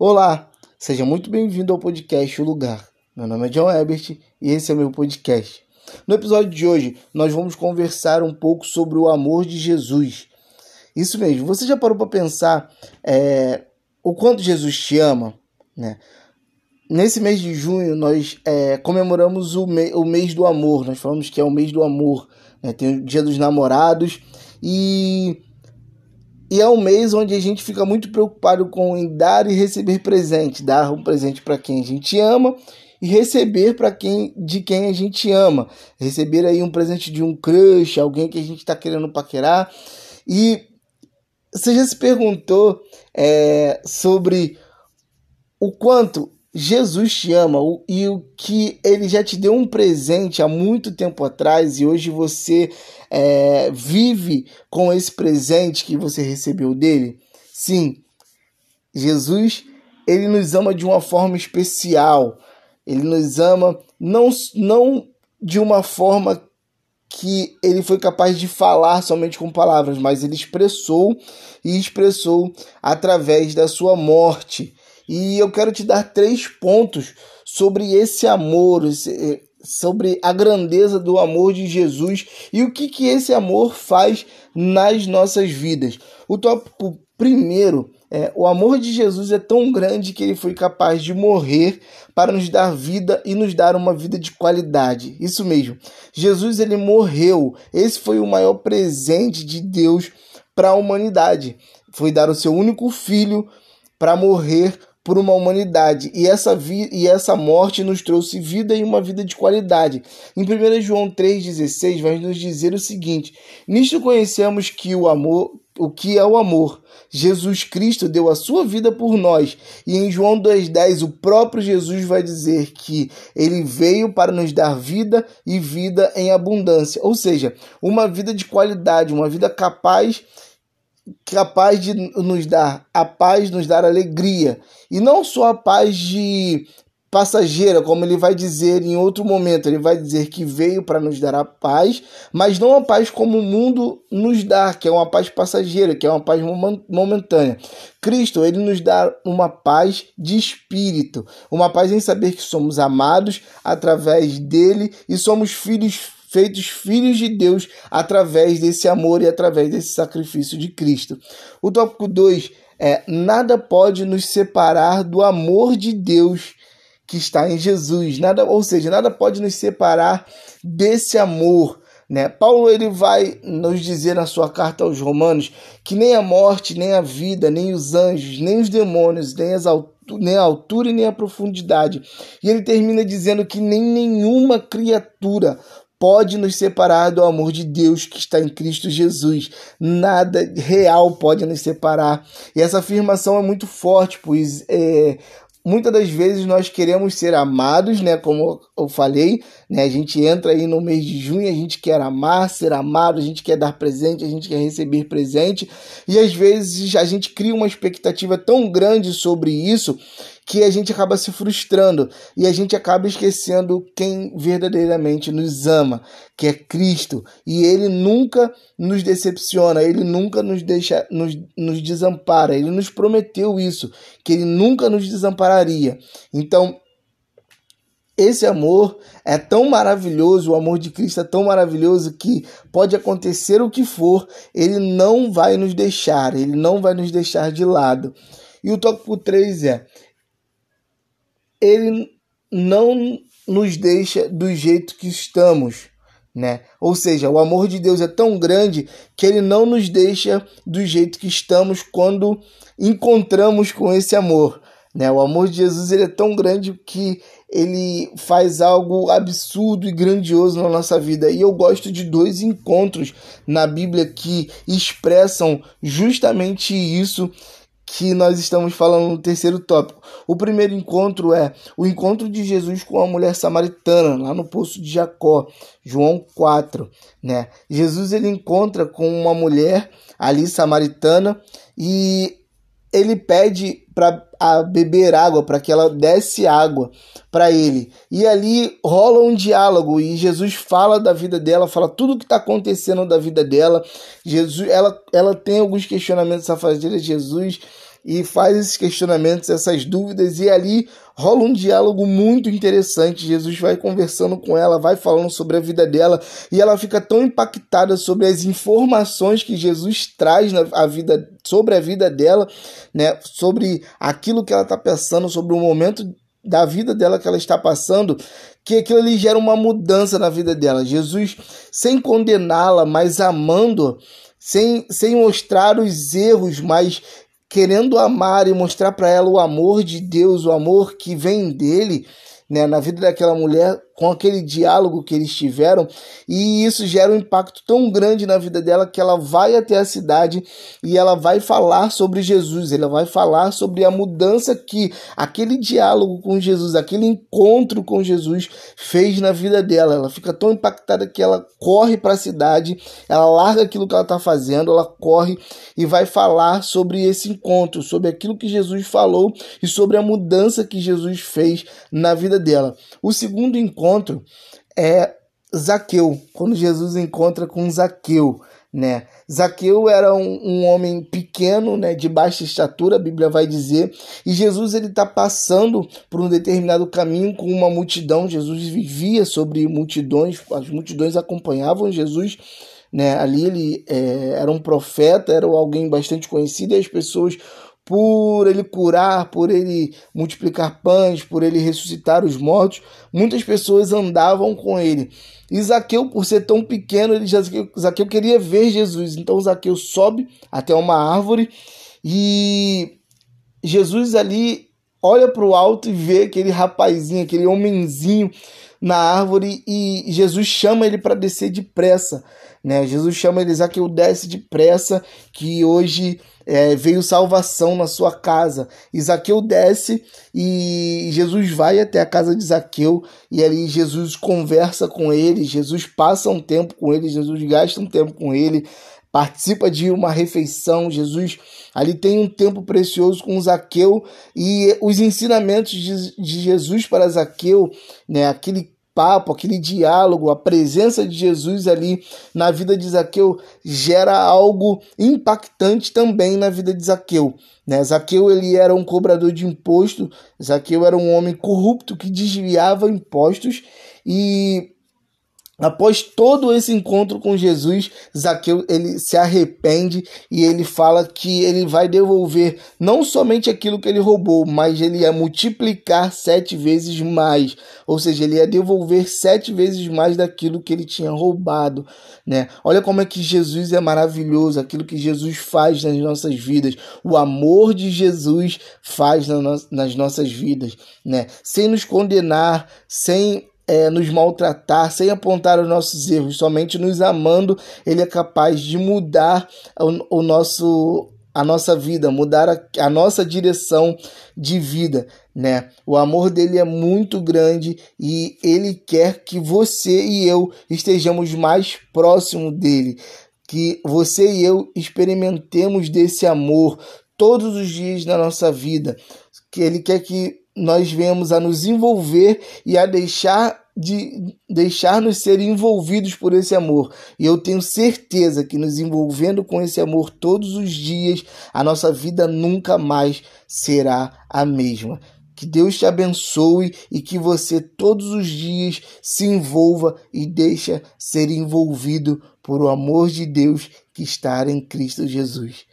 Olá, seja muito bem-vindo ao podcast O Lugar. Meu nome é John Ebert e esse é meu podcast. No episódio de hoje, nós vamos conversar um pouco sobre o amor de Jesus. Isso mesmo, você já parou para pensar é, o quanto Jesus te ama? Né? Nesse mês de junho, nós é, comemoramos o, me o mês do amor. Nós falamos que é o mês do amor. Né? Tem o dia dos namorados e e é um mês onde a gente fica muito preocupado com dar e receber presente, dar um presente para quem a gente ama e receber para quem de quem a gente ama, receber aí um presente de um crush, alguém que a gente está querendo paquerar. E você já se perguntou é, sobre o quanto Jesus te ama e o que ele já te deu um presente há muito tempo atrás e hoje você é, vive com esse presente que você recebeu dele? Sim, Jesus ele nos ama de uma forma especial. Ele nos ama não, não de uma forma que ele foi capaz de falar somente com palavras, mas ele expressou e expressou através da sua morte. E eu quero te dar três pontos sobre esse amor, eh, sobre a grandeza do amor de Jesus e o que, que esse amor faz nas nossas vidas. O tópico primeiro é o amor de Jesus é tão grande que ele foi capaz de morrer para nos dar vida e nos dar uma vida de qualidade. Isso mesmo. Jesus ele morreu. Esse foi o maior presente de Deus para a humanidade. Foi dar o seu único filho para morrer por uma humanidade. E essa, vi e essa morte nos trouxe vida e uma vida de qualidade. Em 1 João 3,16 vai nos dizer o seguinte: Nisto conhecemos que o amor, o que é o amor. Jesus Cristo deu a sua vida por nós. E em João 2,10, o próprio Jesus vai dizer que ele veio para nos dar vida e vida em abundância. Ou seja, uma vida de qualidade, uma vida capaz capaz de nos dar a paz, nos dar alegria. E não só a paz de passageira, como ele vai dizer em outro momento, ele vai dizer que veio para nos dar a paz, mas não a paz como o mundo nos dá, que é uma paz passageira, que é uma paz momentânea. Cristo, ele nos dá uma paz de espírito, uma paz em saber que somos amados através dele e somos filhos feitos filhos de Deus através desse amor e através desse sacrifício de Cristo. O tópico 2 é: nada pode nos separar do amor de Deus que está em Jesus. Nada, ou seja, nada pode nos separar desse amor. Né? Paulo ele vai nos dizer na sua carta aos Romanos que nem a morte, nem a vida, nem os anjos, nem os demônios, nem, as nem a altura e nem a profundidade. E ele termina dizendo que nem nenhuma criatura pode nos separar do amor de Deus que está em Cristo Jesus. Nada real pode nos separar. E essa afirmação é muito forte, pois é, muitas das vezes nós queremos ser amados, né? Como eu falei, né? A gente entra aí no mês de junho, a gente quer amar, ser amado, a gente quer dar presente, a gente quer receber presente, e às vezes a gente cria uma expectativa tão grande sobre isso que a gente acaba se frustrando e a gente acaba esquecendo quem verdadeiramente nos ama, que é Cristo. E ele nunca nos decepciona, ele nunca nos deixa, nos, nos desampara. Ele nos prometeu isso, que ele nunca nos desampararia. Então, esse amor é tão maravilhoso, o amor de Cristo é tão maravilhoso que pode acontecer o que for, ele não vai nos deixar, ele não vai nos deixar de lado. E o tópico 3 é: ele não nos deixa do jeito que estamos, né? Ou seja, o amor de Deus é tão grande que ele não nos deixa do jeito que estamos quando encontramos com esse amor, né? O amor de Jesus ele é tão grande que ele faz algo absurdo e grandioso na nossa vida. E eu gosto de dois encontros na Bíblia que expressam justamente isso que nós estamos falando no terceiro tópico. O primeiro encontro é o encontro de Jesus com a mulher samaritana, lá no poço de Jacó, João 4, né? Jesus ele encontra com uma mulher ali samaritana e ele pede para beber água, para que ela desse água para ele. E ali rola um diálogo e Jesus fala da vida dela, fala tudo o que está acontecendo da vida dela. Jesus, ela, ela tem alguns questionamentos a fazer a Jesus e faz esses questionamentos, essas dúvidas, e ali rola um diálogo muito interessante. Jesus vai conversando com ela, vai falando sobre a vida dela, e ela fica tão impactada sobre as informações que Jesus traz na a vida, sobre a vida dela, né? Sobre aquilo que ela está pensando, sobre o momento da vida dela que ela está passando, que aquilo ali gera uma mudança na vida dela. Jesus, sem condená-la, mas amando, sem, sem mostrar os erros, mas querendo amar e mostrar para ela o amor de Deus, o amor que vem dele, né, na vida daquela mulher, com aquele diálogo que eles tiveram, e isso gera um impacto tão grande na vida dela que ela vai até a cidade e ela vai falar sobre Jesus, ela vai falar sobre a mudança que aquele diálogo com Jesus, aquele encontro com Jesus fez na vida dela. Ela fica tão impactada que ela corre para a cidade, ela larga aquilo que ela está fazendo, ela corre e vai falar sobre esse encontro, sobre aquilo que Jesus falou e sobre a mudança que Jesus fez na vida dela. O segundo encontro encontro é Zaqueu, quando Jesus encontra com Zaqueu, né? Zaqueu era um, um, homem pequeno, né, de baixa estatura, a Bíblia vai dizer, e Jesus ele está passando por um determinado caminho com uma multidão. Jesus vivia sobre multidões, as multidões acompanhavam Jesus, né? Ali ele é, era um profeta, era alguém bastante conhecido, e as pessoas por ele curar, por ele multiplicar pães, por ele ressuscitar os mortos, muitas pessoas andavam com ele. E Zaqueu, por ser tão pequeno, ele já, Zaqueu queria ver Jesus. Então Zaqueu sobe até uma árvore e Jesus ali olha para o alto e vê aquele rapazinho, aquele homenzinho na árvore e Jesus chama ele para descer depressa. Né? Jesus chama ele, Zaqueu desce depressa, que hoje é, veio salvação na sua casa. Zaqueu desce e Jesus vai até a casa de Zaqueu e ali Jesus conversa com ele, Jesus passa um tempo com ele, Jesus gasta um tempo com ele, participa de uma refeição, Jesus ali tem um tempo precioso com Zaqueu e os ensinamentos de, de Jesus para Zaqueu, né, aquele papo, aquele diálogo, a presença de Jesus ali na vida de Zaqueu gera algo impactante também na vida de Zaqueu. Né? Zaqueu ele era um cobrador de imposto, Zaqueu era um homem corrupto que desviava impostos e Após todo esse encontro com Jesus, Zaqueu ele se arrepende e ele fala que ele vai devolver não somente aquilo que ele roubou, mas ele ia multiplicar sete vezes mais, ou seja, ele ia devolver sete vezes mais daquilo que ele tinha roubado, né? Olha como é que Jesus é maravilhoso, aquilo que Jesus faz nas nossas vidas, o amor de Jesus faz nas nossas vidas, né? Sem nos condenar, sem é, nos maltratar, sem apontar os nossos erros, somente nos amando, Ele é capaz de mudar o, o nosso a nossa vida, mudar a, a, nossa direção de vida, né? O amor dele é muito grande e ele quer que você e eu estejamos mais próximo dele, que você e eu experimentemos desse amor todos os dias na nossa vida, que ele quer que nós venhamos a nos envolver e a deixar de deixar-nos ser envolvidos por esse amor. E eu tenho certeza que nos envolvendo com esse amor todos os dias, a nossa vida nunca mais será a mesma. Que Deus te abençoe e que você todos os dias se envolva e deixa ser envolvido por o amor de Deus que está em Cristo Jesus.